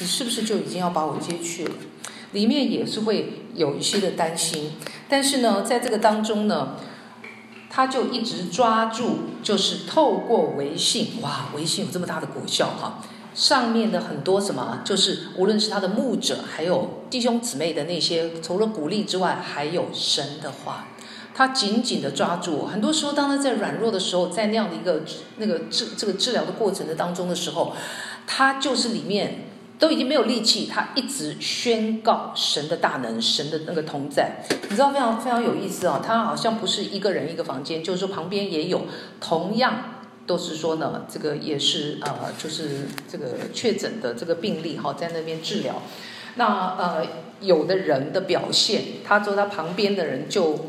你是不是就已经要把我接去了？里面也是会有一些的担心。但是呢，在这个当中呢，他就一直抓住，就是透过微信，哇，微信有这么大的果效哈！上面的很多什么，就是无论是他的牧者，还有弟兄姊妹的那些，除了鼓励之外，还有神的话。他紧紧的抓住。很多时候，当他在软弱的时候，在那样的一个那个治这个治疗的过程的当中的时候，他就是里面都已经没有力气，他一直宣告神的大能，神的那个同在。你知道非常非常有意思、哦，他好像不是一个人一个房间，就是说旁边也有，同样都是说呢，这个也是呃，就是这个确诊的这个病例哈，在那边治疗。那呃，有的人的表现，他说他旁边的人就。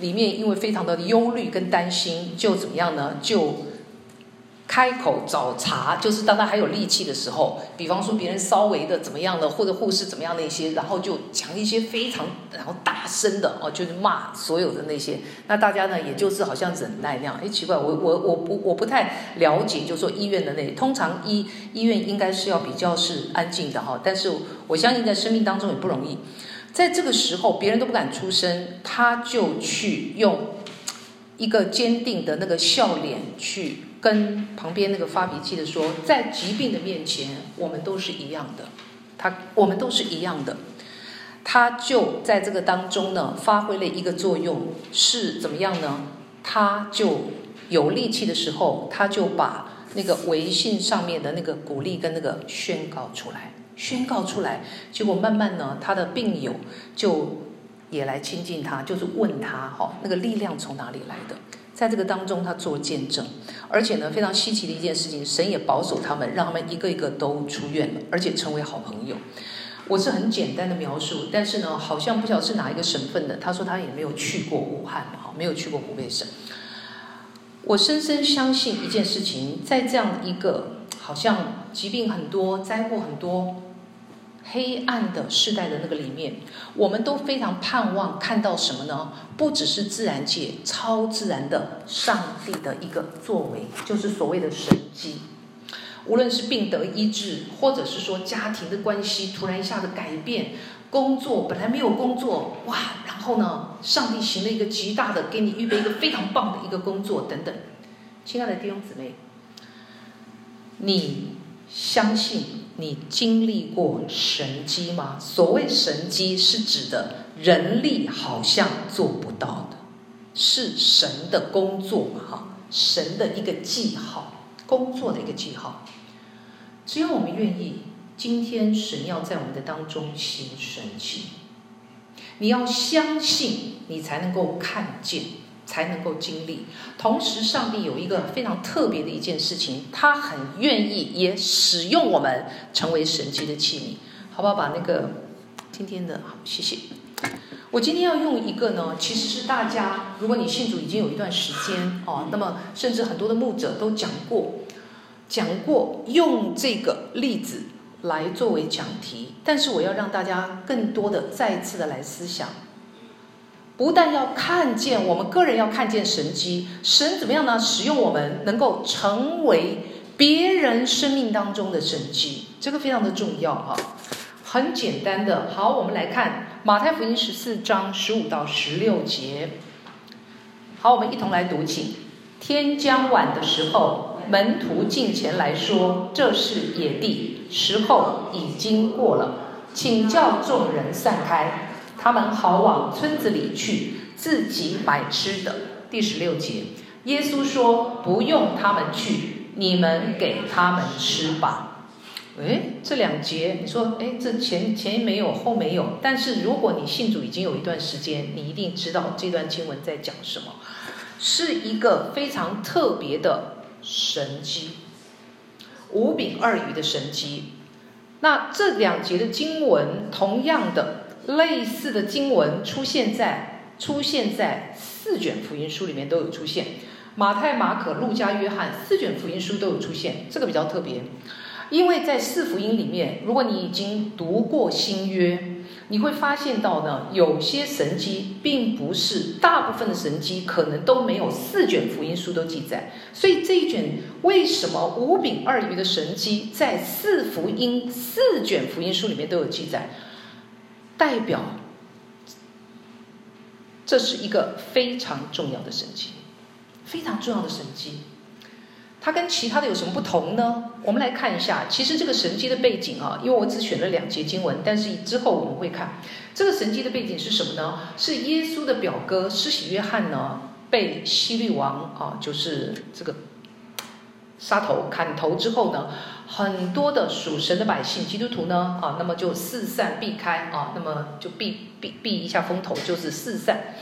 里面因为非常的忧虑跟担心，就怎么样呢？就开口找茬，就是当他还有力气的时候，比方说别人稍微的怎么样的，或者护士怎么样那些，然后就讲一些非常然后大声的哦，就是骂所有的那些。那大家呢，也就是好像忍耐那样。哎，奇怪，我我我不我不太了解，就是说医院的那通常医医院应该是要比较是安静的哈，但是我相信在生命当中也不容易。在这个时候，别人都不敢出声，他就去用一个坚定的那个笑脸去跟旁边那个发脾气的说：“在疾病的面前，我们都是一样的。他，我们都是一样的。”他就在这个当中呢，发挥了一个作用，是怎么样呢？他就有力气的时候，他就把那个微信上面的那个鼓励跟那个宣告出来。宣告出来，结果慢慢呢，他的病友就也来亲近他，就是问他哈，那个力量从哪里来的？在这个当中，他做见证，而且呢，非常稀奇的一件事情，神也保守他们，让他们一个一个都出院了，而且成为好朋友。我是很简单的描述，但是呢，好像不晓得是哪一个省份的，他说他也没有去过武汉，哈，没有去过湖北省。我深深相信一件事情，在这样一个好像疾病很多、灾祸很多。黑暗的世代的那个里面，我们都非常盼望看到什么呢？不只是自然界超自然的上帝的一个作为，就是所谓的神迹。无论是病得医治，或者是说家庭的关系突然一下子改变，工作本来没有工作，哇，然后呢，上帝行了一个极大的，给你预备一个非常棒的一个工作等等。亲爱的弟兄姊妹，你相信？你经历过神迹吗？所谓神迹是指的人力好像做不到的，是神的工作嘛？哈，神的一个记号，工作的一个记号。只要我们愿意，今天神要在我们的当中行神迹，你要相信，你才能够看见。才能够经历。同时，上帝有一个非常特别的一件事情，他很愿意也使用我们成为神迹的器皿，好不好？把那个今天的好，谢谢。我今天要用一个呢，其实是大家，如果你信主已经有一段时间哦，那么甚至很多的牧者都讲过，讲过用这个例子来作为讲题，但是我要让大家更多的再次的来思想。不但要看见，我们个人要看见神迹，神怎么样呢？使用我们能够成为别人生命当中的神迹，这个非常的重要哈。很简单的，好，我们来看马太福音十四章十五到十六节。好，我们一同来读，请。天将晚的时候，门徒进前来说：“这是野地，时候已经过了，请叫众人散开。”他们好往村子里去，自己买吃的。第十六节，耶稣说：“不用他们去，你们给他们吃吧。”哎，这两节你说，哎，这前前没有后没有，但是如果你信主已经有一段时间，你一定知道这段经文在讲什么，是一个非常特别的神迹，五饼二鱼的神迹。那这两节的经文，同样的。类似的经文出现在出现在四卷福音书里面都有出现，马太、马可、路加、约翰四卷福音书都有出现，这个比较特别。因为在四福音里面，如果你已经读过新约，你会发现到呢，有些神迹并不是大部分的神迹可能都没有四卷福音书都记载。所以这一卷为什么五饼二鱼的神迹在四福音四卷福音书里面都有记载？代表这是一个非常重要的神迹，非常重要的神迹。它跟其他的有什么不同呢？我们来看一下，其实这个神迹的背景啊，因为我只选了两节经文，但是之后我们会看这个神迹的背景是什么呢？是耶稣的表哥施洗约翰呢被希律王啊，就是这个杀头砍头之后呢，很多的属神的百姓基督徒呢啊，那么就四散避开啊，那么就避避避一下风头，就是四散。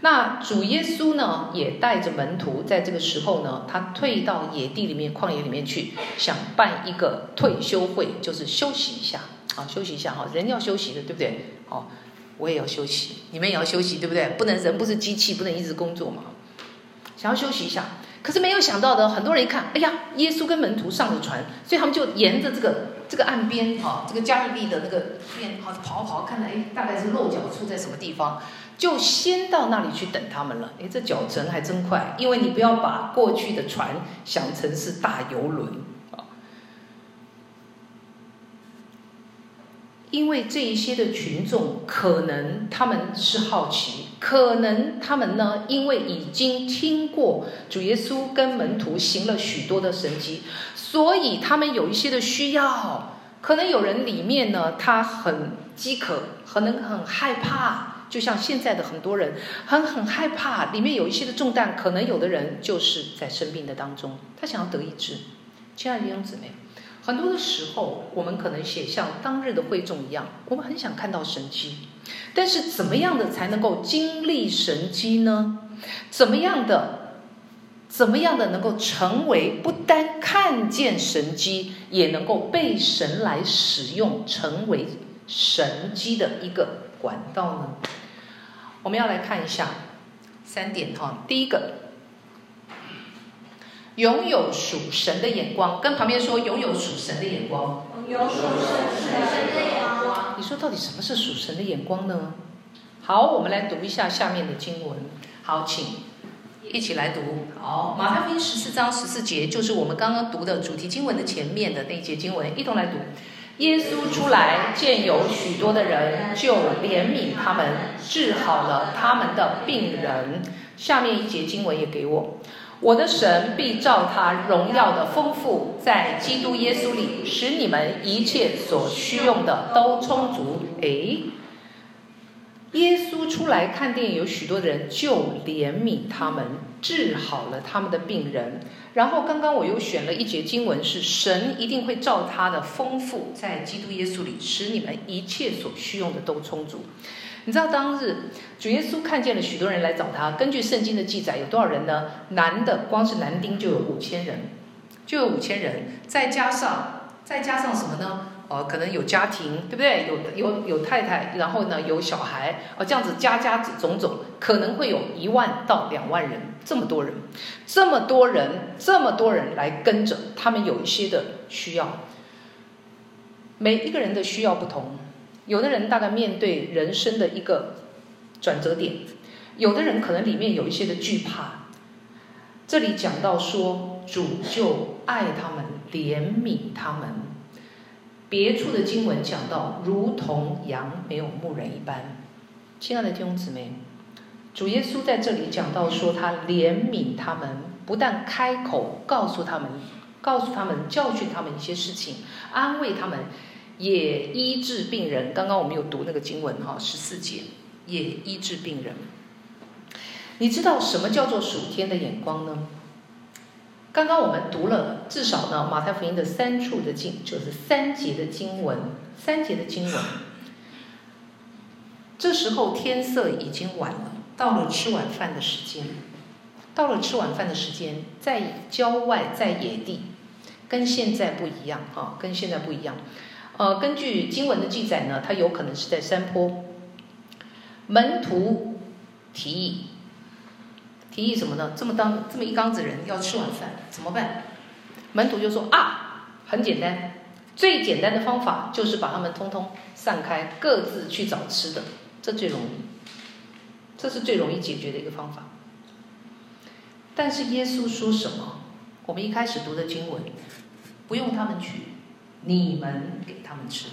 那主耶稣呢，也带着门徒，在这个时候呢，他退到野地里面、旷野里面去，想办一个退休会，就是休息一下啊，休息一下哈，人要休息的，对不对？哦，我也要休息，你们也要休息，对不对？不能人不是机器，不能一直工作嘛，想要休息一下。可是没有想到的，很多人一看，哎呀，耶稣跟门徒上了船，所以他们就沿着这个这个岸边哈，这个加利利的那个边哈跑跑，看到哎，大概是落脚处在什么地方。就先到那里去等他们了。哎，这脚程还真快，因为你不要把过去的船想成是大游轮啊。因为这一些的群众，可能他们是好奇，可能他们呢，因为已经听过主耶稣跟门徒行了许多的神迹，所以他们有一些的需要。可能有人里面呢，他很饥渴，可能很害怕。就像现在的很多人很很害怕，里面有一些的重担，可能有的人就是在生病的当中，他想要得医治。亲爱的弟兄姊妹，很多的时候，我们可能写像当日的会众一样，我们很想看到神迹，但是怎么样的才能够经历神机呢？怎么样的，怎么样的能够成为不单看见神机，也能够被神来使用，成为神机的一个管道呢？我们要来看一下三点哈。第一个，拥有属神的眼光，跟旁边说拥有属神的眼光。有属神的眼光。你说到底什么是属神的眼光呢？好，我们来读一下下面的经文。好，请一起来读。好，马太福音十四章十四节，就是我们刚刚读的主题经文的前面的那一节经文，一同来读。耶稣出来，见有许多的人，就怜悯他们，治好了他们的病人。下面一节经文也给我，我的神必照他荣耀的丰富，在基督耶稣里，使你们一切所需用的都充足。诶，耶稣出来看电影有许多的人，就怜悯他们，治好了他们的病人。然后刚刚我又选了一节经文，是神一定会照他的丰富，在基督耶稣里，使你们一切所需用的都充足。你知道当日主耶稣看见了许多人来找他，根据圣经的记载，有多少人呢？男的光是男丁就有五千人，就有五千人，再加上再加上什么呢？哦，可能有家庭，对不对？有有有太太，然后呢有小孩，哦，这样子加加种种，可能会有一万到两万人，这么多人，这么多人，这么多人来跟着，他们有一些的需要，每一个人的需要不同，有的人大概面对人生的一个转折点，有的人可能里面有一些的惧怕，这里讲到说主就爱他们，怜悯他们。别处的经文讲到，如同羊没有牧人一般。亲爱的弟兄姊妹，主耶稣在这里讲到说，他怜悯他们，不但开口告诉他们，告诉他们，教训他们一些事情，安慰他们，也医治病人。刚刚我们有读那个经文哈，十四节，也医治病人。你知道什么叫做属天的眼光呢？刚刚我们读了至少呢，马太福音的三处的经，就是三节的经文，三节的经文。这时候天色已经晚了，到了吃晚饭的时间，到了吃晚饭的时间，在郊外，在野地，跟现在不一样啊，跟现在不一样。呃，根据经文的记载呢，它有可能是在山坡。门徒提议。提议什么呢？这么当这么一缸子人要吃晚饭怎么办？门徒就说啊，很简单，最简单的方法就是把他们通通散开，各自去找吃的，这最容易，这是最容易解决的一个方法。但是耶稣说什么？我们一开始读的经文，不用他们去，你们给他们吃，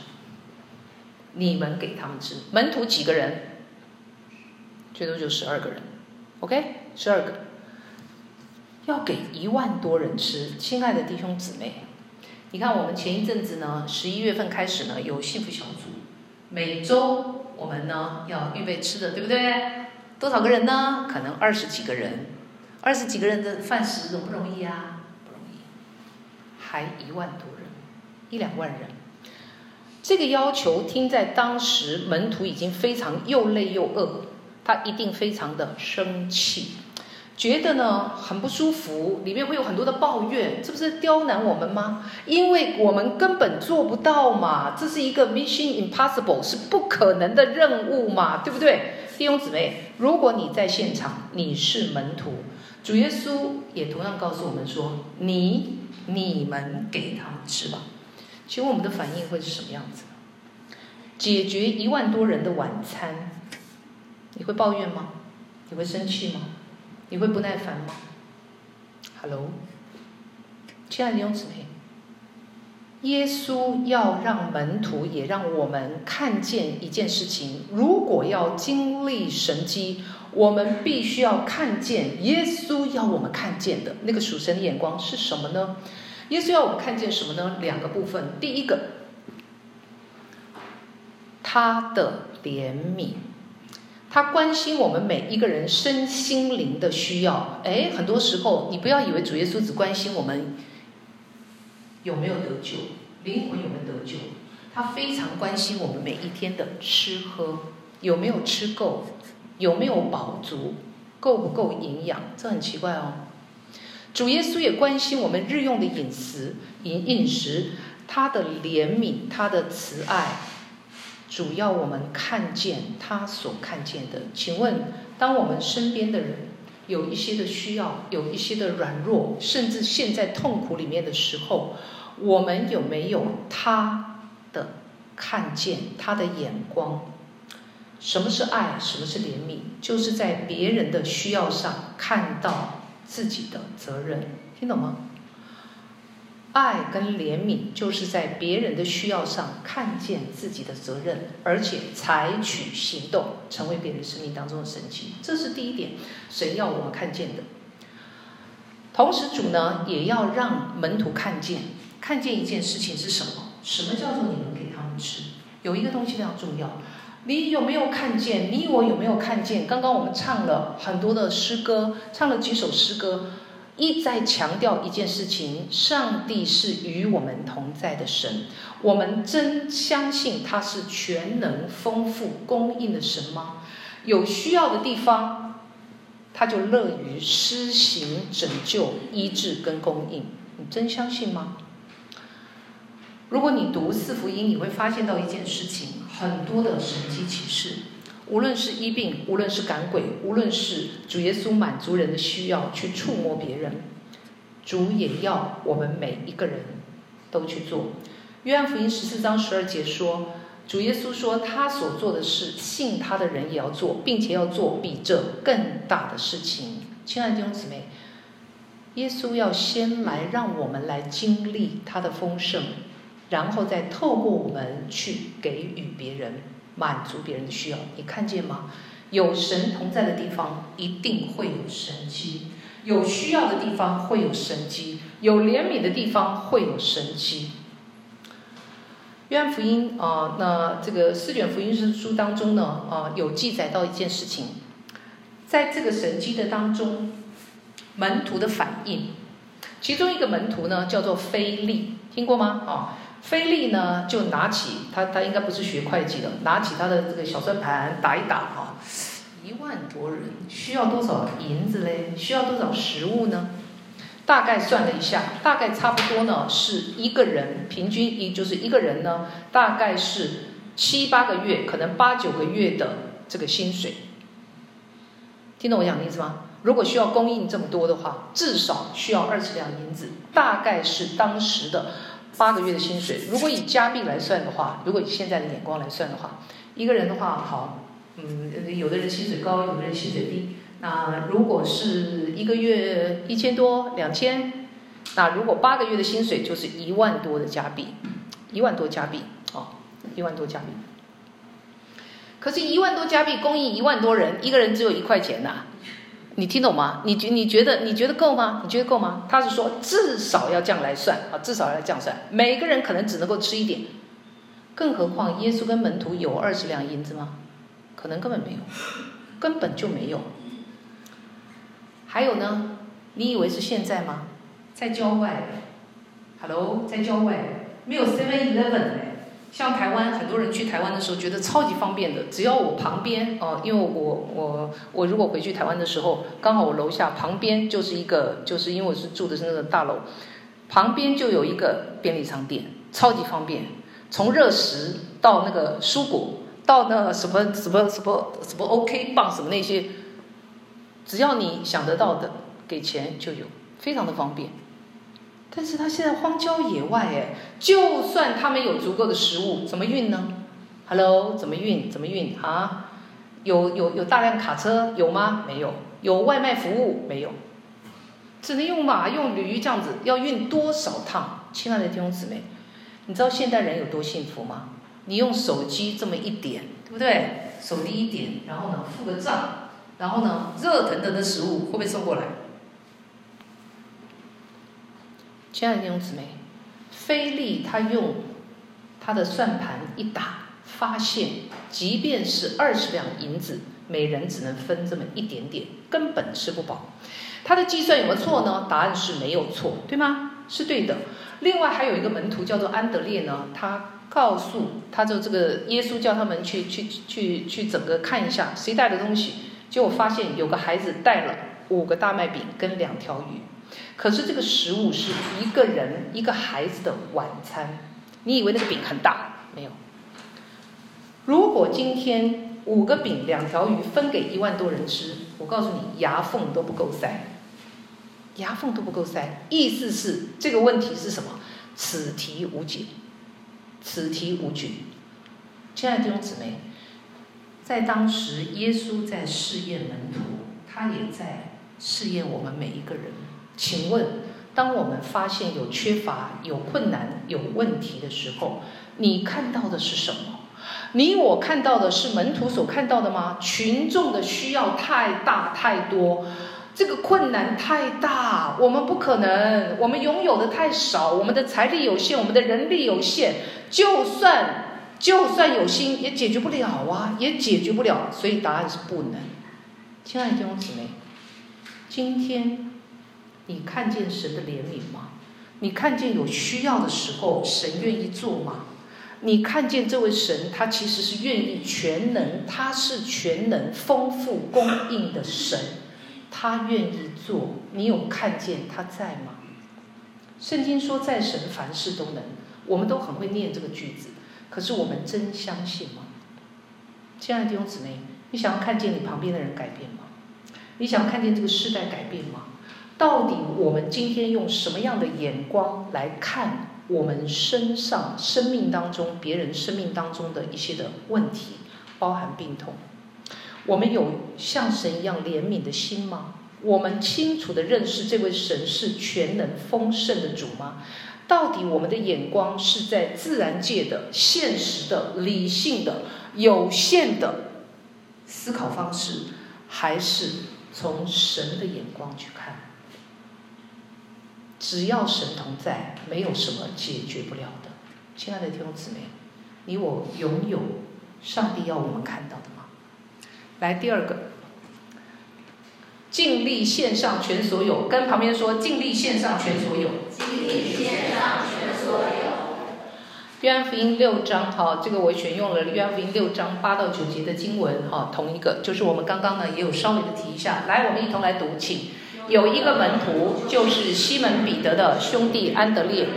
你们给他们吃。门徒几个人？最多就十二个人，OK，十二个，要给一万多人吃。亲爱的弟兄姊妹，你看我们前一阵子呢，十一月份开始呢，有幸福小组，每周我们呢要预备吃的，对不对？多少个人呢？可能二十几个人。二十几个人的饭食容不容易啊？不容易，还一万多人，一两万人，这个要求听在当时门徒已经非常又累又饿，他一定非常的生气，觉得呢很不舒服，里面会有很多的抱怨，这不是刁难我们吗？因为我们根本做不到嘛，这是一个 mission impossible，是不可能的任务嘛，对不对？弟兄姊妹，如果你在现场，你是门徒。主耶稣也同样告诉我们说：“你、你们给他们吃吧。”请问我们的反应会是什么样子？解决一万多人的晚餐，你会抱怨吗？你会生气吗？你会不耐烦吗？Hello，亲爱的弟兄姊妹，耶稣要让门徒也让我们看见一件事情：如果要经历神迹。我们必须要看见耶稣要我们看见的那个属神的眼光是什么呢？耶稣要我们看见什么呢？两个部分。第一个，他的怜悯，他关心我们每一个人身心灵的需要。哎，很多时候你不要以为主耶稣只关心我们有没有得救，灵魂有没有得救，他非常关心我们每一天的吃喝有没有吃够。有没有饱足，够不够营养？这很奇怪哦。主耶稣也关心我们日用的饮食，饮饮食，他的怜悯，他的慈爱，主要我们看见他所看见的。请问，当我们身边的人有一些的需要，有一些的软弱，甚至陷在痛苦里面的时候，我们有没有他的看见，他的眼光？什么是爱？什么是怜悯？就是在别人的需要上看到自己的责任，听懂吗？爱跟怜悯就是在别人的需要上看见自己的责任，而且采取行动，成为别人生命当中的神迹。这是第一点，神要我们看见的。同时，主呢也要让门徒看见，看见一件事情是什么？什么叫做你能给他们吃？有一个东西非常重要。你有没有看见？你我有没有看见？刚刚我们唱了很多的诗歌，唱了几首诗歌，一再强调一件事情：上帝是与我们同在的神。我们真相信他是全能、丰富、供应的神吗？有需要的地方，他就乐于施行拯救、医治跟供应。你真相信吗？如果你读四福音，你会发现到一件事情。很多的神迹启示，无论是医病，无论是赶鬼，无论是主耶稣满足人的需要，去触摸别人，主也要我们每一个人都去做。约翰福音十四章十二节说，主耶稣说他所做的事，信他的人也要做，并且要做比这更大的事情。亲爱的弟兄姊妹，耶稣要先来让我们来经历他的丰盛。然后再透过我们去给予别人，满足别人的需要，你看见吗？有神同在的地方，一定会有神迹；有需要的地方会有神迹；有怜悯的地方会有神迹。约翰福音啊，那这个四卷福音书当中呢，啊，有记载到一件事情，在这个神迹的当中，门徒的反应，其中一个门徒呢叫做腓利，听过吗？啊。菲利呢，就拿起他，他应该不是学会计的，拿起他的这个小算盘打一打啊，一万多人需要多少银子嘞？需要多少食物呢？大概算了一下，大概差不多呢，是一个人平均一就是一个人呢，大概是七八个月，可能八九个月的这个薪水。听懂我讲的意思吗？如果需要供应这么多的话，至少需要二十两银子，大概是当时的。八个月的薪水。如果以加币来算的话，如果以现在的眼光来算的话，一个人的话，好，嗯，有的人薪水高，有的人薪水低。那如果是一个月一千多、两千，那如果八个月的薪水就是一万多的加币，一万多加币，哦，一万多加币。可是，一万多加币供应一万多人，一个人只有一块钱呐、你听懂吗？你觉你觉得你觉得够吗？你觉得够吗？他是说至少要这样来算啊，至少要这样算。每个人可能只能够吃一点，更何况耶稣跟门徒有二十两银子吗？可能根本没有，根本就没有。还有呢？你以为是现在吗？在郊外，Hello，在郊外没有 Seven Eleven 像台湾很多人去台湾的时候，觉得超级方便的。只要我旁边哦，因为我我我如果回去台湾的时候，刚好我楼下旁边就是一个，就是因为我是住的是那个大楼，旁边就有一个便利商店，超级方便。从热食到那个蔬果，到那什么什么什么什么 OK 棒什么那些，只要你想得到的，给钱就有，非常的方便。但是他现在荒郊野外，哎，就算他们有足够的食物，怎么运呢？Hello，怎么运？怎么运啊？有有有大量卡车有吗？没有。有外卖服务没有？只能用马用驴这样子，要运多少趟？亲爱的弟兄姊妹，你知道现代人有多幸福吗？你用手机这么一点，对不对？手机一点，然后呢，付个账，然后呢，热腾腾的食物会不会送过来？亲爱的弟兄姊妹，菲利他用他的算盘一打，发现即便是二十两银子，每人只能分这么一点点，根本吃不饱。他的计算有没有错呢？答案是没有错，对吗？是对的。另外还有一个门徒叫做安德烈呢，他告诉他就这个耶稣叫他们去去去去整个看一下谁带的东西，结果发现有个孩子带了五个大麦饼跟两条鱼。可是这个食物是一个人一个孩子的晚餐，你以为那个饼很大？没有。如果今天五个饼两条鱼分给一万多人吃，我告诉你，牙缝都不够塞，牙缝都不够塞。意思是这个问题是什么？此题无解，此题无解。亲爱的弟兄姊妹，在当时耶稣在试验门徒，他也在试验我们每一个人。请问，当我们发现有缺乏、有困难、有问题的时候，你看到的是什么？你我看到的是门徒所看到的吗？群众的需要太大太多，这个困难太大，我们不可能，我们拥有的太少，我们的财力有限，我们的人力有限，就算就算有心，也解决不了啊，也解决不了。所以答案是不能。亲爱的弟兄姊妹，今天。你看见神的怜悯吗？你看见有需要的时候，神愿意做吗？你看见这位神，他其实是愿意全能，他是全能、丰富、供应的神，他愿意做。你有看见他在吗？圣经说，在神凡事都能，我们都很会念这个句子，可是我们真相信吗？亲爱的弟兄姊妹，你想要看见你旁边的人改变吗？你想要看见这个世代改变吗？到底我们今天用什么样的眼光来看我们身上、生命当中、别人生命当中的一些的问题，包含病痛？我们有像神一样怜悯的心吗？我们清楚地认识这位神是全能丰盛的主吗？到底我们的眼光是在自然界的、现实的、理性的、有限的思考方式，还是从神的眼光去看？只要神同在，没有什么解决不了的。亲爱的弟兄姊妹，你我拥有上帝要我们看到的吗？来，第二个，尽力献上全所有，跟旁边说，尽力献上全所有。尽力献上全所有。约翰福音六章，哈，这个我选用了约翰福音六章八到九节的经文，哈，同一个，就是我们刚刚呢也有稍微的提一下。来，我们一同来读，请。有一个门徒，就是西门彼得的兄弟安德烈，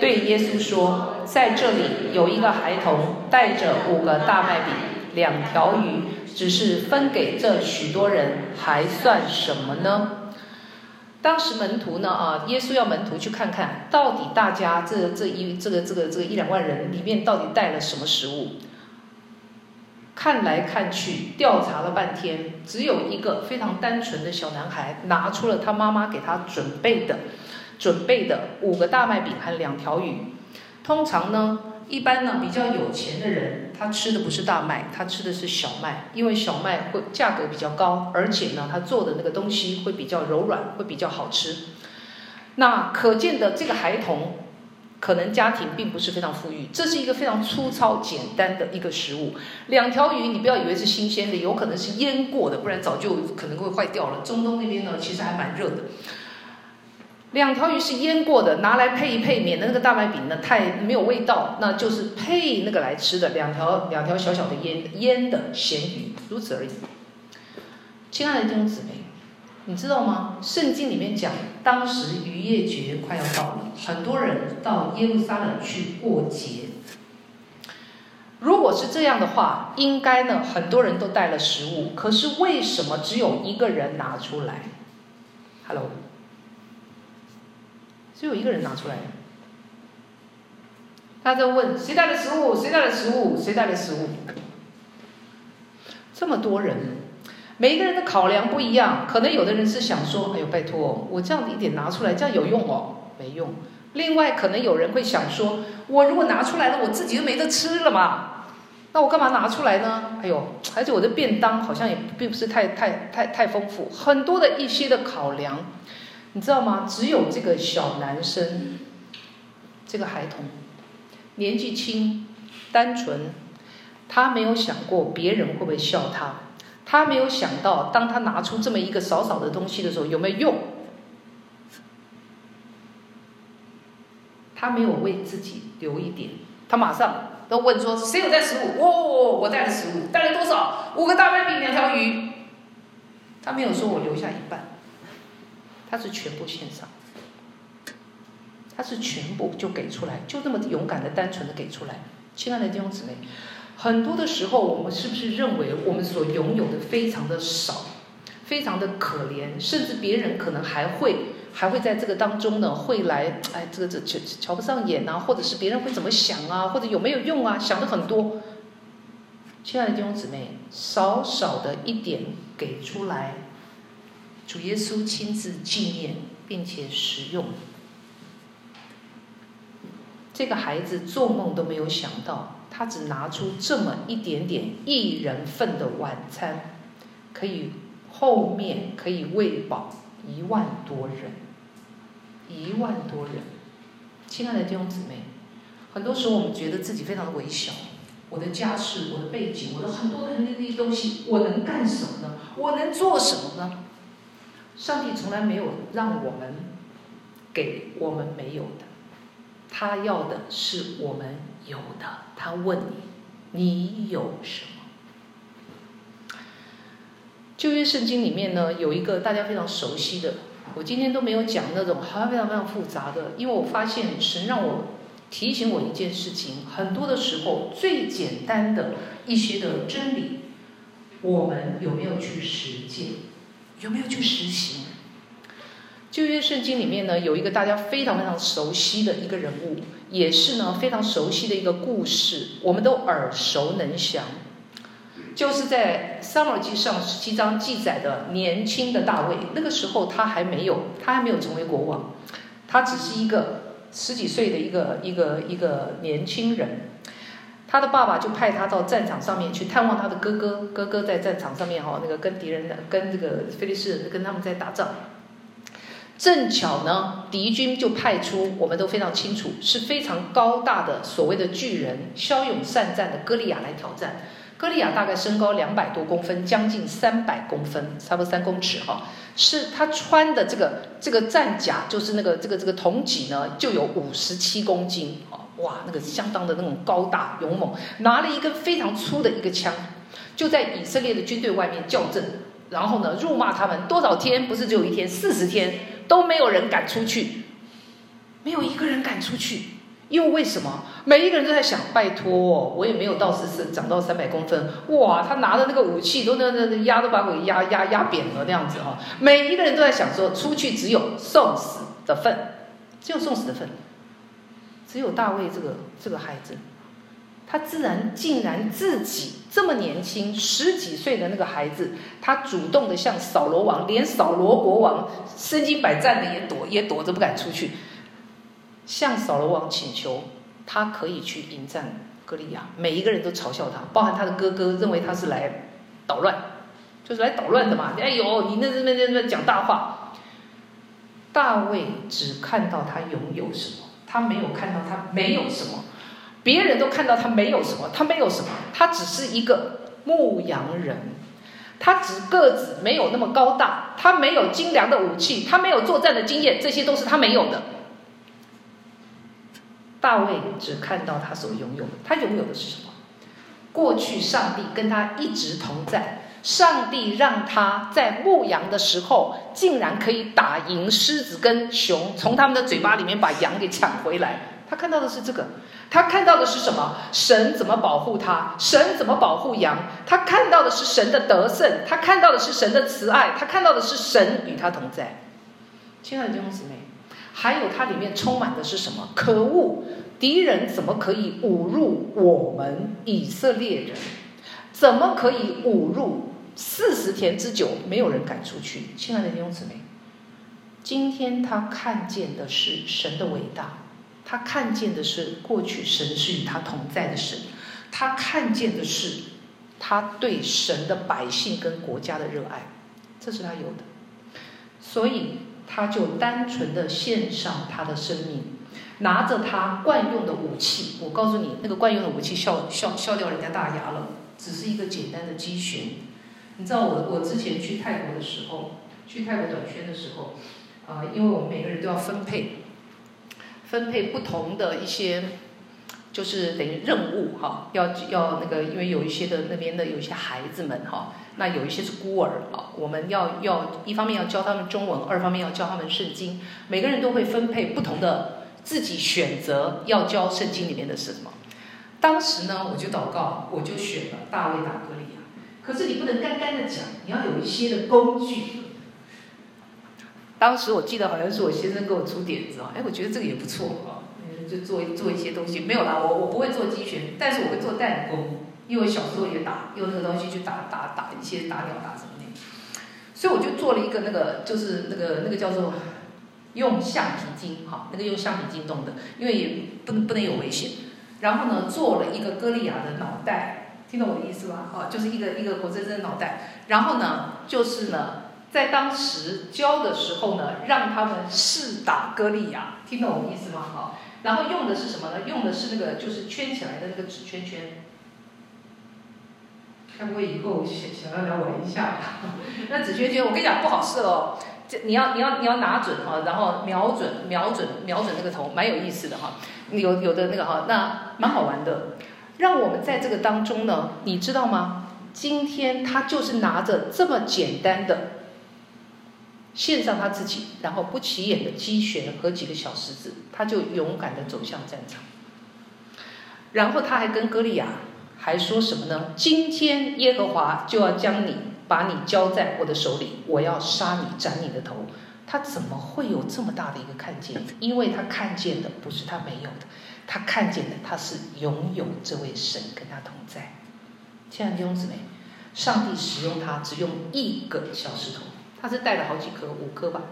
对耶稣说：“在这里有一个孩童，带着五个大麦饼、两条鱼，只是分给这许多人，还算什么呢？”当时门徒呢啊，耶稣要门徒去看看到底大家这这一这个这个这个一两万人里面到底带了什么食物。看来看去，调查了半天，只有一个非常单纯的小男孩拿出了他妈妈给他准备的准备的五个大麦饼和两条鱼。通常呢，一般呢比较有钱的人，他吃的不是大麦，他吃的是小麦，因为小麦会价格比较高，而且呢，他做的那个东西会比较柔软，会比较好吃。那可见的这个孩童。可能家庭并不是非常富裕，这是一个非常粗糙简单的一个食物。两条鱼，你不要以为是新鲜的，有可能是腌过的，不然早就可能会坏掉了。中东那边呢，其实还蛮热的。两条鱼是腌过的，拿来配一配，免得那个大麦饼呢太没有味道，那就是配那个来吃的。两条两条小小的腌腌的咸鱼，如此而已。亲爱的弟兄姊妹。你知道吗？圣经里面讲，当时逾越节快要到了，很多人到耶路撒冷去过节。如果是这样的话，应该呢，很多人都带了食物。可是为什么只有一个人拿出来？Hello，只有一个人拿出来。他在问：谁带了食物？谁带了食物？谁带了食物？这么多人。每一个人的考量不一样，可能有的人是想说：“哎呦，拜托，我这样一点拿出来，这样有用哦？没用。”另外，可能有人会想说：“我如果拿出来了，我自己就没得吃了嘛？那我干嘛拿出来呢？”哎呦，而且我的便当好像也并不是太太太太丰富，很多的一些的考量，你知道吗？只有这个小男生，这个孩童，年纪轻，单纯，他没有想过别人会不会笑他。他没有想到，当他拿出这么一个少少的东西的时候，有没有用？他没有为自己留一点，他马上都问说：“谁有带食物？”哦，我带了食物，带了多少？五个大麦饼，两条鱼。他没有说我留下一半，他是全部献上，他是全部就给出来，就这么勇敢的、单纯的给出来。亲爱的弟兄姊妹。很多的时候，我们是不是认为我们所拥有的非常的少，非常的可怜，甚至别人可能还会还会在这个当中呢，会来哎，这个这瞧瞧不上眼啊，或者是别人会怎么想啊，或者有没有用啊，想的很多。亲爱的弟兄姊妹，少少的一点给出来，主耶稣亲自纪念并且使用。这个孩子做梦都没有想到。他只拿出这么一点点一人份的晚餐，可以后面可以喂饱一万多人，一万多人。亲爱的弟兄姊妹，很多时候我们觉得自己非常的微小，我的家世、我的背景、我的很多的那些东西，我能干什么呢？我能做什么呢？上帝从来没有让我们给我们没有的，他要的是我们。有的，他问你，你有什么？旧约圣经里面呢，有一个大家非常熟悉的，我今天都没有讲那种好像非常非常复杂的，因为我发现神让我提醒我一件事情，很多的时候最简单的一些的真理，我们有没有去实践？有没有去实行？旧约圣经里面呢，有一个大家非常非常熟悉的一个人物。也是呢，非常熟悉的一个故事，我们都耳熟能详。就是在撒母记上十七章记载的年轻的大卫，那个时候他还没有，他还没有成为国王，他只是一个十几岁的一个一个一个年轻人。他的爸爸就派他到战场上面去探望他的哥哥，哥哥在战场上面哈，那个跟敌人的跟这个非利士跟他们在打仗。正巧呢，敌军就派出，我们都非常清楚，是非常高大的所谓的巨人，骁勇善战的歌利亚来挑战。歌利亚大概身高两百多公分，将近三百公分，差不多三公尺哈。是他穿的这个这个战甲，就是那个这个这个铜戟呢，就有五十七公斤哦，哇，那个相当的那种高大勇猛，拿了一根非常粗的一个枪，就在以色列的军队外面叫阵，然后呢，辱骂他们多少天，不是只有一天，四十天。都没有人敢出去，没有一个人敢出去，因为为什么？每一个人都在想，拜托，我也没有到是是长到三百公分，哇，他拿的那个武器都那那那压都把我压压压扁了那样子哈。每一个人都在想说，出去只有送死的份，只有送死的份。只有大卫这个这个孩子，他自然竟然自己这么年轻，十几岁的那个孩子，他主动的向扫罗王，连扫罗国王身经百战的也躲也躲着不敢出去。向扫罗王请求，他可以去迎战歌利亚。每一个人都嘲笑他，包含他的哥哥，认为他是来捣乱，就是来捣乱的嘛。哎呦，你那那那那讲大话。大卫只看到他拥有什么，他没有看到他没有什么。别人都看到他没有什么，他没有什么，他只是一个牧羊人。他只个子没有那么高大，他没有精良的武器，他没有作战的经验，这些都是他没有的。大卫只看到他所拥有的，他拥有的是什么？过去上帝跟他一直同在，上帝让他在牧羊的时候，竟然可以打赢狮子跟熊，从他们的嘴巴里面把羊给抢回来。他看到的是这个，他看到的是什么？神怎么保护他？神怎么保护羊？他看到的是神的得胜，他看到的是神的慈爱，他看到的是神与他同在。亲爱的弟兄姊妹。还有它里面充满的是什么？可恶！敌人怎么可以侮辱我们以色列人？怎么可以侮辱？四十天之久，没有人敢出去。亲爱的弟兄姊妹，今天他看见的是神的伟大，他看见的是过去神是与他同在的神，他看见的是他对神的百姓跟国家的热爱，这是他有的。所以。他就单纯的献上他的生命，拿着他惯用的武器。我告诉你，那个惯用的武器笑笑笑掉人家大牙了，只是一个简单的机旋。你知道我我之前去泰国的时候，去泰国短宣的时候，啊、呃，因为我们每个人都要分配，分配不同的一些。就是等于任务哈，要要那个，因为有一些的那边的有一些孩子们哈，那有一些是孤儿啊，我们要要一方面要教他们中文，二方面要教他们圣经，每个人都会分配不同的自己选择要教圣经里面的是什么。当时呢，我就祷告，我就选了大卫打歌利亚。可是你不能干干的讲，你要有一些的工具。当时我记得好像是我先生给我出点子啊，哎，我觉得这个也不错啊。就做做一些东西，没有啦，我我不会做机旋，但是我会做弹弓，因为小时候也打，用那个东西去打打打一些打鸟打什么的，所以我就做了一个那个，就是那个那个叫做用橡皮筋哈，那个用橡皮筋弄的，因为也不能不能有危险。然后呢，做了一个歌利亚的脑袋，听懂我的意思吗？哦，就是一个一个活生生的脑袋。然后呢，就是呢，在当时教的时候呢，让他们试打歌利亚，听懂我意思吗？哈。然后用的是什么呢？用的是那个就是圈起来的那个纸圈圈。该不会以后想想要来玩一下？那纸圈圈我跟你讲不好试哦，这你要你要你要拿准哈，然后瞄准瞄准瞄准那个头，蛮有意思的哈。有有的那个哈，那蛮好玩的。让我们在这个当中呢，你知道吗？今天他就是拿着这么简单的。献上他自己，然后不起眼的机旋和几个小石子，他就勇敢的走向战场。然后他还跟歌利亚还说什么呢？今天耶和华就要将你把你交在我的手里，我要杀你，斩你的头。他怎么会有这么大的一个看见？因为他看见的不是他没有的，他看见的他是拥有这位神跟他同在。亲爱的弟兄姊妹，上帝使用他只用一个小石头。他是带了好几颗，五颗吧，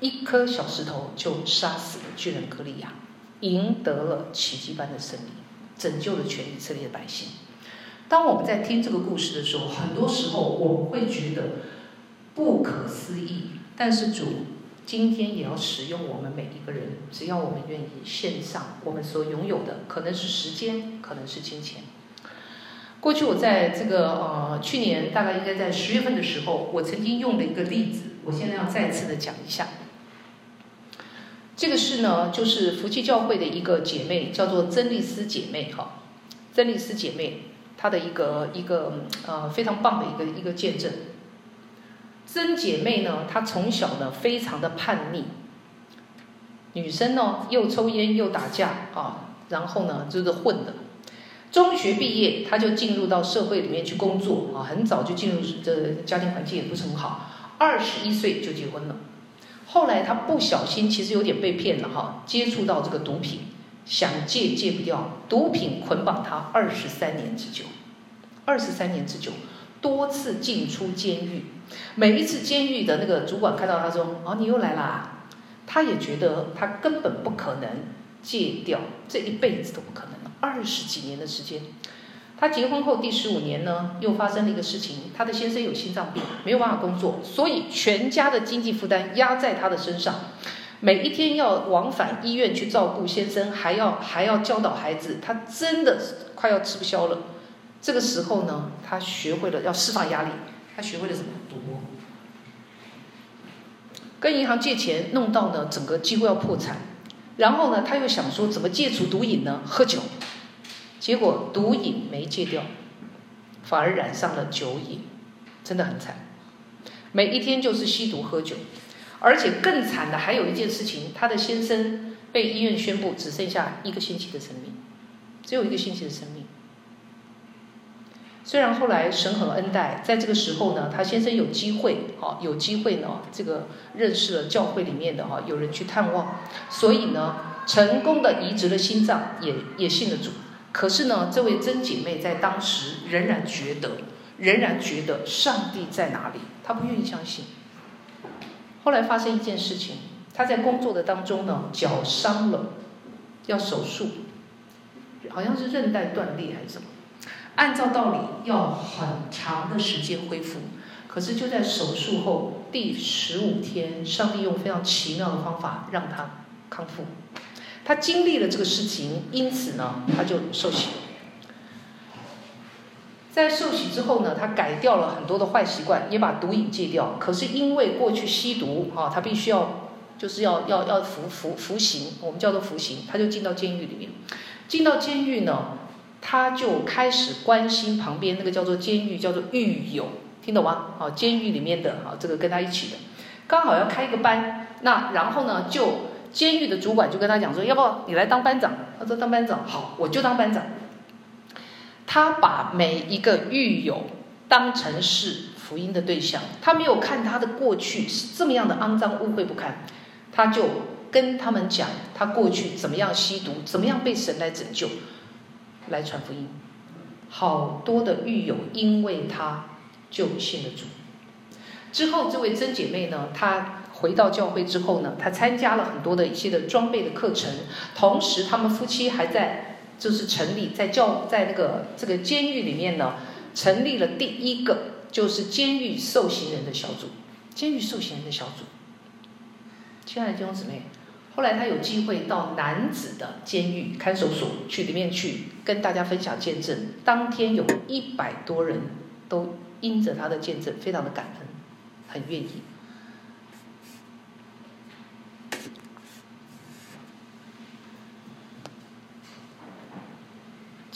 一颗小石头就杀死了巨人歌利亚，赢得了奇迹般的胜利，拯救了全以色列的百姓。当我们在听这个故事的时候，很多时候我们会觉得不可思议，但是主今天也要使用我们每一个人，只要我们愿意献上我们所拥有的，可能是时间，可能是金钱。过去我在这个呃去年大概应该在十月份的时候，我曾经用了一个例子，我现在要再次的讲一下。这个是呢，就是福气教会的一个姐妹，叫做曾丽丝姐妹哈，曾丽丝姐妹她的一个一个呃非常棒的一个一个见证。曾姐妹呢，她从小呢非常的叛逆，女生呢又抽烟又打架啊，然后呢就是混的。中学毕业，他就进入到社会里面去工作啊，很早就进入这家庭环境也不是很好，二十一岁就结婚了。后来他不小心，其实有点被骗了哈，接触到这个毒品，想戒戒不掉，毒品捆绑他二十三年之久，二十三年之久，多次进出监狱，每一次监狱的那个主管看到他说：“哦，你又来啦。”他也觉得他根本不可能戒掉，这一辈子都不可能。二十几年的时间，她结婚后第十五年呢，又发生了一个事情，她的先生有心脏病，没有办法工作，所以全家的经济负担压在她的身上，每一天要往返医院去照顾先生，还要还要教导孩子，她真的快要吃不消了。这个时候呢，她学会了要释放压力，她学会了什么？赌博，跟银行借钱，弄到呢整个几乎要破产。然后呢，她又想说怎么戒除毒瘾呢？喝酒。结果毒瘾没戒掉，反而染上了酒瘾，真的很惨。每一天就是吸毒喝酒，而且更惨的还有一件事情，她的先生被医院宣布只剩下一个星期的生命，只有一个星期的生命。虽然后来神很恩待，在这个时候呢，她先生有机会，哈，有机会呢，这个认识了教会里面的哈，有人去探望，所以呢，成功的移植了心脏，也也信了主。可是呢，这位真姐妹在当时仍然觉得，仍然觉得上帝在哪里？她不愿意相信。后来发生一件事情，她在工作的当中呢，脚伤了，要手术，好像是韧带断裂还是什么？按照道理要很长的时间恢复，可是就在手术后第十五天，上帝用非常奇妙的方法让她康复。他经历了这个事情，因此呢，他就受洗。在受洗之后呢，他改掉了很多的坏习惯，也把毒瘾戒掉。可是因为过去吸毒啊，他必须要就是要要要服服服刑，我们叫做服刑，他就进到监狱里面。进到监狱呢，他就开始关心旁边那个叫做监狱叫做狱友，听懂吗？啊，监狱里面的啊，这个跟他一起的，刚好要开一个班，那然后呢就。监狱的主管就跟他讲说：“要不你来当班长？”他说：“当班长好，我就当班长。”他把每一个狱友当成是福音的对象，他没有看他的过去是这么样的肮脏污秽不堪，他就跟他们讲他过去怎么样吸毒，怎么样被神来拯救，来传福音。好多的狱友因为他就信了主。之后这位真姐妹呢，她。回到教会之后呢，他参加了很多的一些的装备的课程，同时他们夫妻还在就是成立在教在那个这个监狱里面呢，成立了第一个就是监狱受刑人的小组，监狱受刑人的小组。亲爱的弟兄姊妹，后来他有机会到男子的监狱看守所去里面去跟大家分享见证，当天有一百多人都因着他的见证，非常的感恩，很愿意。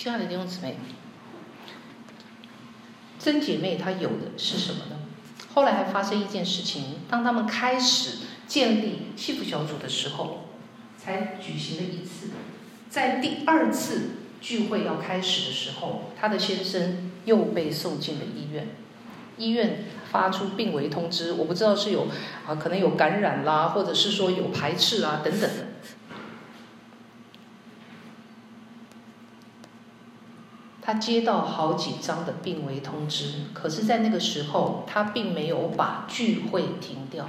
亲爱的弟兄姊妹，真姐妹她有的是什么呢？后来还发生一件事情，当他们开始建立幸福小组的时候，才举行了一次，在第二次聚会要开始的时候，她的先生又被送进了医院，医院发出病危通知，我不知道是有啊，可能有感染啦，或者是说有排斥啊等等的。他接到好几张的病危通知，可是，在那个时候，他并没有把聚会停掉，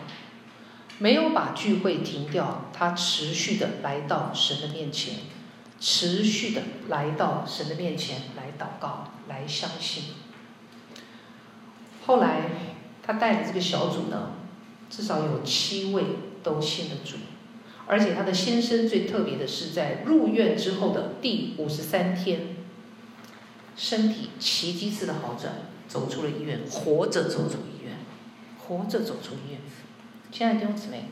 没有把聚会停掉，他持续的来到神的面前，持续的来到神的面前来祷告，来相信。后来，他带的这个小组呢，至少有七位都信了主，而且他的先生最特别的是，在入院之后的第五十三天。身体奇迹似的好转，走出了医院，活着走出医院，活着走出医院。亲爱的弟兄姊妹，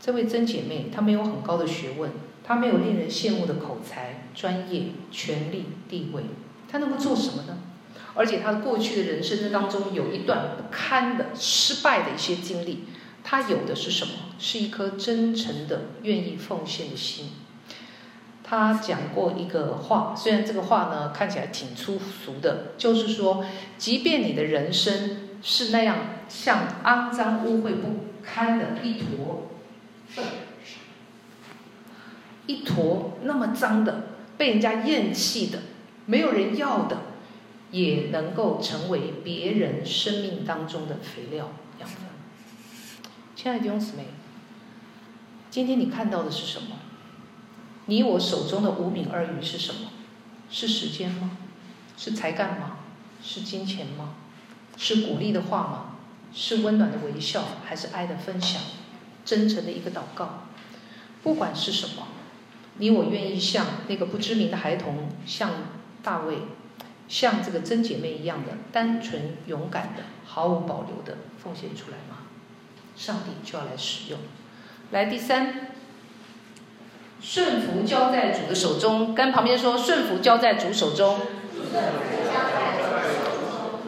这位真姐妹，她没有很高的学问，她没有令人羡慕的口才、专业、权力、地位，她能够做什么呢？而且她过去的人生当中有一段不堪的失败的一些经历，她有的是什么？是一颗真诚的愿意奉献的心。他讲过一个话，虽然这个话呢看起来挺粗俗的，就是说，即便你的人生是那样像肮脏污秽不堪的一坨粪，一坨那么脏的，被人家厌弃的，没有人要的，也能够成为别人生命当中的肥料养分。亲爱的弟兄姊妹，今天你看到的是什么？你我手中的五饼二鱼是什么？是时间吗？是才干吗？是金钱吗？是鼓励的话吗？是温暖的微笑，还是爱的分享？真诚的一个祷告？不管是什么，你我愿意像那个不知名的孩童，像大卫，像这个真姐妹一样的单纯勇敢的、毫无保留的奉献出来吗？上帝就要来使用。来，第三。顺服交在主的手中，跟旁边说，顺服交在主手中。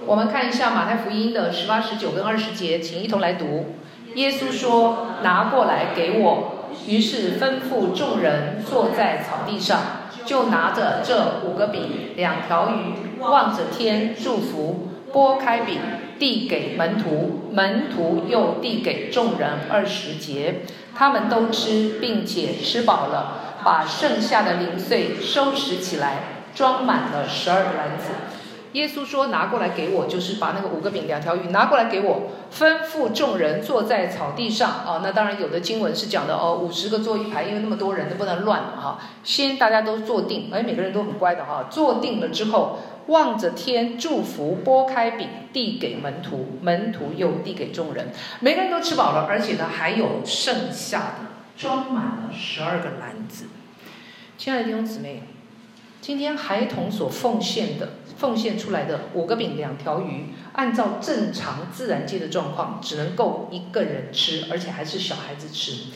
我们看一下马太福音的十八、十九跟二十节，请一同来读。耶稣说：“拿过来给我。”于是吩咐众人坐在草地上，就拿着这五个饼、两条鱼，望着天祝福，拨开饼递给门徒，门徒又递给众人。二十节。他们都吃，并且吃饱了，把剩下的零碎收拾起来，装满了十二个篮子。耶稣说：“拿过来给我，就是把那个五个饼、两条鱼拿过来给我。”吩咐众人坐在草地上。哦，那当然有的经文是讲的哦，五十个坐一排，因为那么多人都不能乱哈。先大家都坐定，哎，每个人都很乖的哈。坐定了之后，望着天祝福，拨开饼递给门徒，门徒又递给众人，每个人都吃饱了，而且呢还有剩下的，装满了十二个篮子。亲爱的弟兄姊妹，今天孩童所奉献的、奉献出来的五个饼两条鱼，按照正常自然界的状况，只能够一个人吃，而且还是小孩子吃。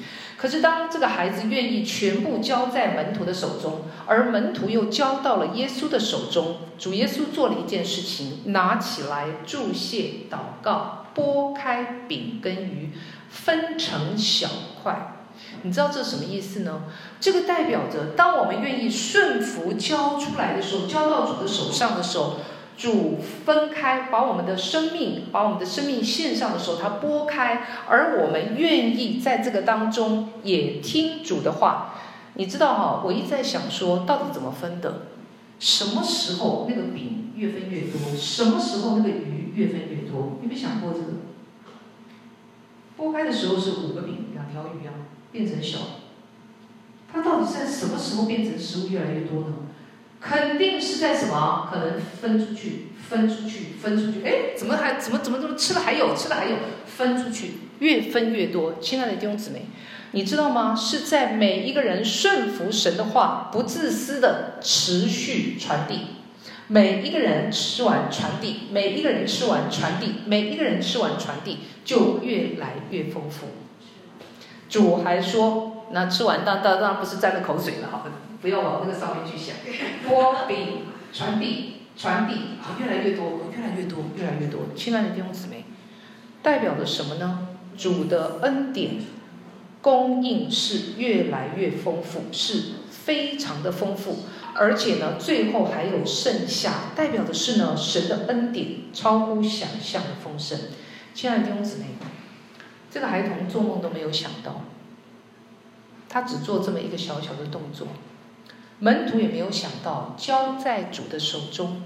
可是，当这个孩子愿意全部交在门徒的手中，而门徒又交到了耶稣的手中，主耶稣做了一件事情，拿起来祝谢、祷告，拨开饼跟鱼，分成小块。你知道这什么意思呢？这个代表着，当我们愿意顺服交出来的时候，交到主的手上的时候。主分开，把我们的生命，把我们的生命献上的时候，他拨开，而我们愿意在这个当中也听主的话。你知道哈，我一直在想说，到底怎么分的？什么时候那个饼越分越多？什么时候那个鱼越分越多？你没想过这个？拨开的时候是五个饼，两条鱼啊，变成小。它到底在什么时候变成食物越来越多呢？肯定是在什么？可能分出去，分出去，分出去。哎，怎么还怎么怎么怎么吃了还有，吃了还有，分出去，越分越多。亲爱的弟兄姊妹，你知道吗？是在每一个人顺服神的话，不自私的持续传递。每一个人吃完传递，每一个人吃完传递，每一个人吃完传递，就越来越丰富。主还说，那吃完当当当然不是沾了口水了，好。不要往那个上面去想，波饼传递传递，啊，越来越多，越来越多，越来越多。亲爱的弟兄姊妹，代表着什么呢？主的恩典供应是越来越丰富，是非常的丰富，而且呢，最后还有剩下，代表的是呢，神的恩典超乎想象的丰盛。亲爱的弟兄姊妹，这个孩童做梦都没有想到，他只做这么一个小小的动作。门徒也没有想到交在主的手中，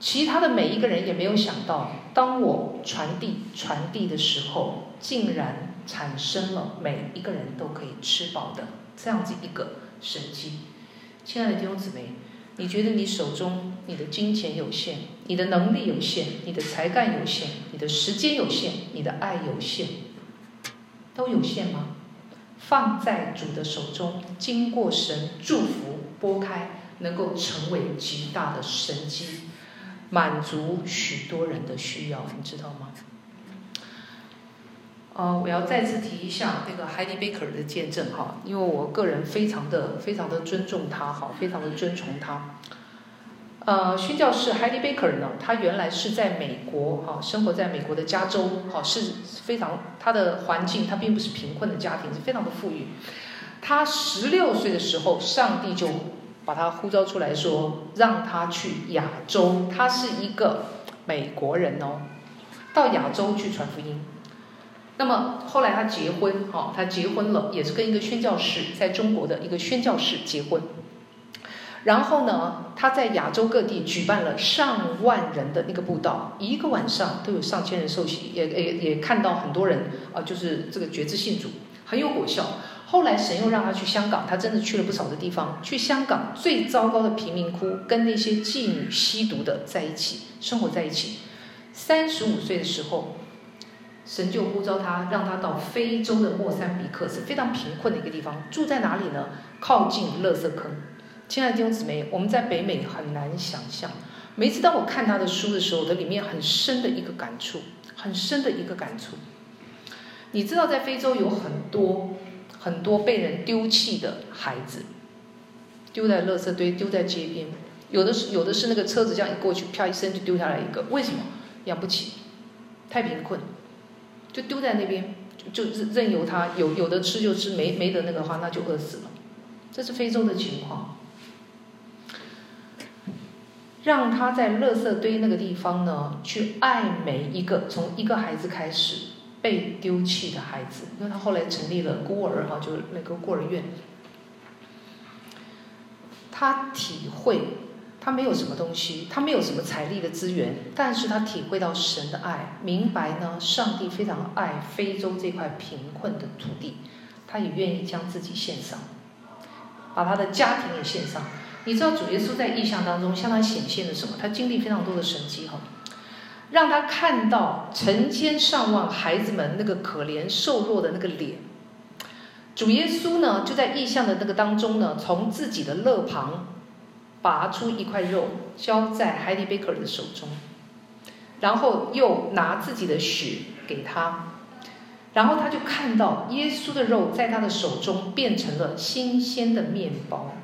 其他的每一个人也没有想到，当我传递传递的时候，竟然产生了每一个人都可以吃饱的这样子一个神迹。亲爱的弟兄姊妹，你觉得你手中你的金钱有限，你的能力有限，你的才干有限，你的时间有限，你的爱有限，都有限吗？放在主的手中，经过神祝福拨开，能够成为极大的神机，满足许多人的需要，你知道吗？呃，我要再次提一下那个 Heidi Baker 的见证哈，因为我个人非常的非常的尊重他哈，非常的尊崇他。呃，宣教士 Heidi Baker 呢，他原来是在美国哈、生活在美国的加州，哈、是非常他的环境，他并不是贫困的家庭，是非常的富裕。他十六岁的时候，上帝就把他呼召出来说，让他去亚洲。他是一个美国人哦，到亚洲去传福音。那么后来他结婚，哈，他结婚了，也是跟一个宣教士，在中国的一个宣教士结婚。然后呢，他在亚洲各地举办了上万人的那个布道，一个晚上都有上千人受洗，也也也看到很多人啊，就是这个决志信主，很有果效。后来神又让他去香港，他真的去了不少的地方。去香港最糟糕的贫民窟，跟那些妓女吸毒的在一起生活在一起。三十五岁的时候，神就呼召他，让他到非洲的莫桑比克，是非常贫困的一个地方。住在哪里呢？靠近垃圾坑。亲爱的弟兄姊妹，我们在北美很难想象。每次当我看他的书的时候，我的里面很深的一个感触，很深的一个感触。你知道，在非洲有很多很多被人丢弃的孩子，丢在垃圾堆，丢在街边。有的是有的是那个车子这样一过去，啪一声就丢下来一个。为什么？养不起，太贫困，就丢在那边，就就任由他有有的吃就吃，没没得那个话，那就饿死了。这是非洲的情况。让他在垃圾堆那个地方呢，去爱每一个从一个孩子开始被丢弃的孩子，因为他后来成立了孤儿哈，就是那个孤儿院。他体会，他没有什么东西，他没有什么财力的资源，但是他体会到神的爱，明白呢，上帝非常爱非洲这块贫困的土地，他也愿意将自己献上，把他的家庭也献上。你知道主耶稣在异象当中向他显现了什么？他经历非常多的神迹哈，让他看到成千上万孩子们那个可怜瘦弱的那个脸。主耶稣呢，就在异象的那个当中呢，从自己的肋旁拔出一块肉，交在海迪贝克尔的手中，然后又拿自己的血给他，然后他就看到耶稣的肉在他的手中变成了新鲜的面包。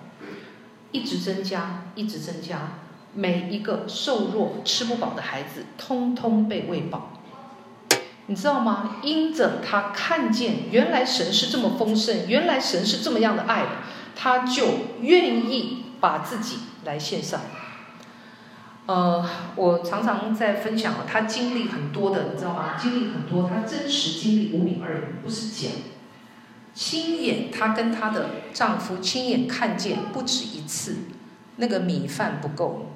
一直增加，一直增加，每一个瘦弱、吃不饱的孩子，通通被喂饱。你知道吗？因着他看见，原来神是这么丰盛，原来神是这么样的爱，他就愿意把自己来献上。呃，我常常在分享，他经历很多的，你知道吗？经历很多，他真实经历五饼二鱼，不是假。亲眼，她跟她的丈夫亲眼看见，不止一次，那个米饭不够，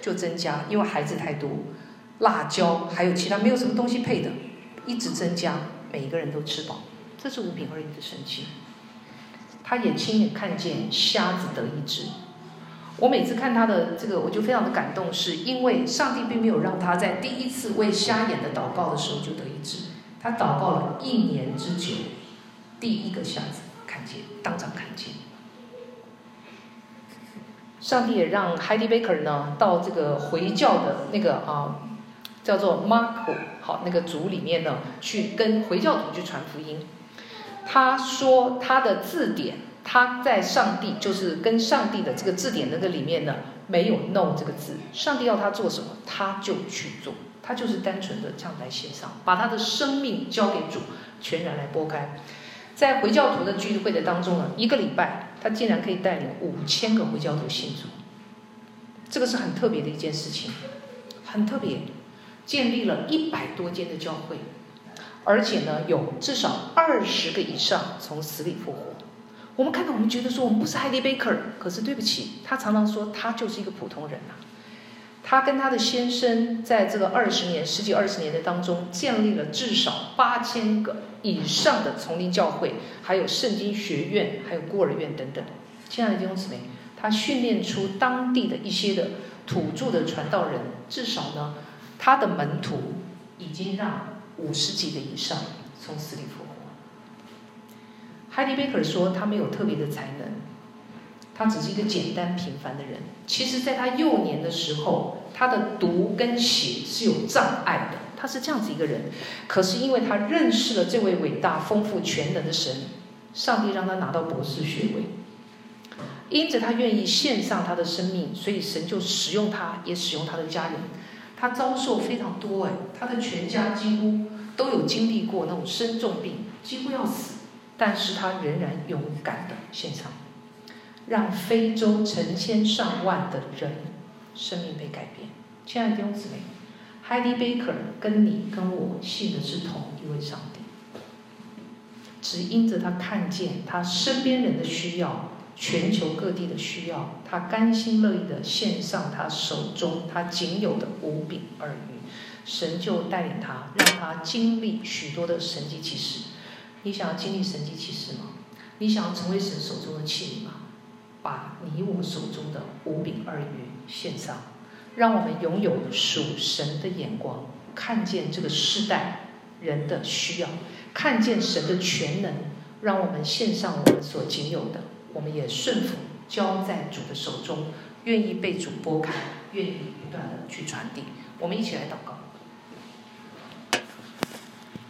就增加，因为孩子太多，辣椒还有其他没有什么东西配的，一直增加，每一个人都吃饱，这是五饼二鱼的神迹。她也亲眼看见瞎子得医治。我每次看她的这个，我就非常的感动，是因为上帝并没有让她在第一次为瞎眼的祷告的时候就得医治，她祷告了一年之久。第一个瞎子看见，当场看见。上帝也让 Heidi Baker 呢到这个回教的那个啊叫做 Marco 好那个族里面呢去跟回教徒去传福音。他说他的字典，他在上帝就是跟上帝的这个字典那个里面呢没有 “no” 这个字。上帝要他做什么，他就去做。他就是单纯的这样来献上，把他的生命交给主，全然来拨开。在回教徒的聚会的当中呢，一个礼拜他竟然可以带领五千个回教徒信主，这个是很特别的一件事情，很特别，建立了一百多间的教会，而且呢有至少二十个以上从死里复活。我们看到，我们觉得说我们不是海迪贝克尔，可是对不起，他常常说他就是一个普通人呐。他跟他的先生在这个二十年、十几二十年的当中，建立了至少八千个以上的丛林教会，还有圣经学院，还有孤儿院等等。亲爱的弟兄姊妹，他训练出当地的一些的土著的传道人，至少呢，他的门徒已经让五十几个以上从死里复活。海迪贝克说，他没有特别的才能。他只是一个简单平凡的人。其实，在他幼年的时候，他的读跟写是有障碍的。他是这样子一个人。可是，因为他认识了这位伟大、丰富、全能的神，上帝让他拿到博士学位。因着他愿意献上他的生命，所以神就使用他，也使用他的家人。他遭受非常多哎，他的全家几乎都有经历过那种生重病，几乎要死，但是他仍然勇敢的献上，让非洲成千上万的人生命被改变。亲爱的弟兄姊妹，Heidi Baker 跟你跟我信的是同一位上帝，只因着他看见他身边人的需要。全球各地的需要，他甘心乐意的献上他手中他仅有的五饼二鱼，神就带领他，让他经历许多的神迹奇事。你想要经历神迹奇事吗？你想要成为神手中的器皿吗？把你我手中的五饼二鱼献上，让我们拥有属神的眼光，看见这个世代人的需要，看见神的全能，让我们献上我们所仅有的。我们也顺服，交在主的手中，愿意被主拨开，愿意不断的去传递。我们一起来祷告。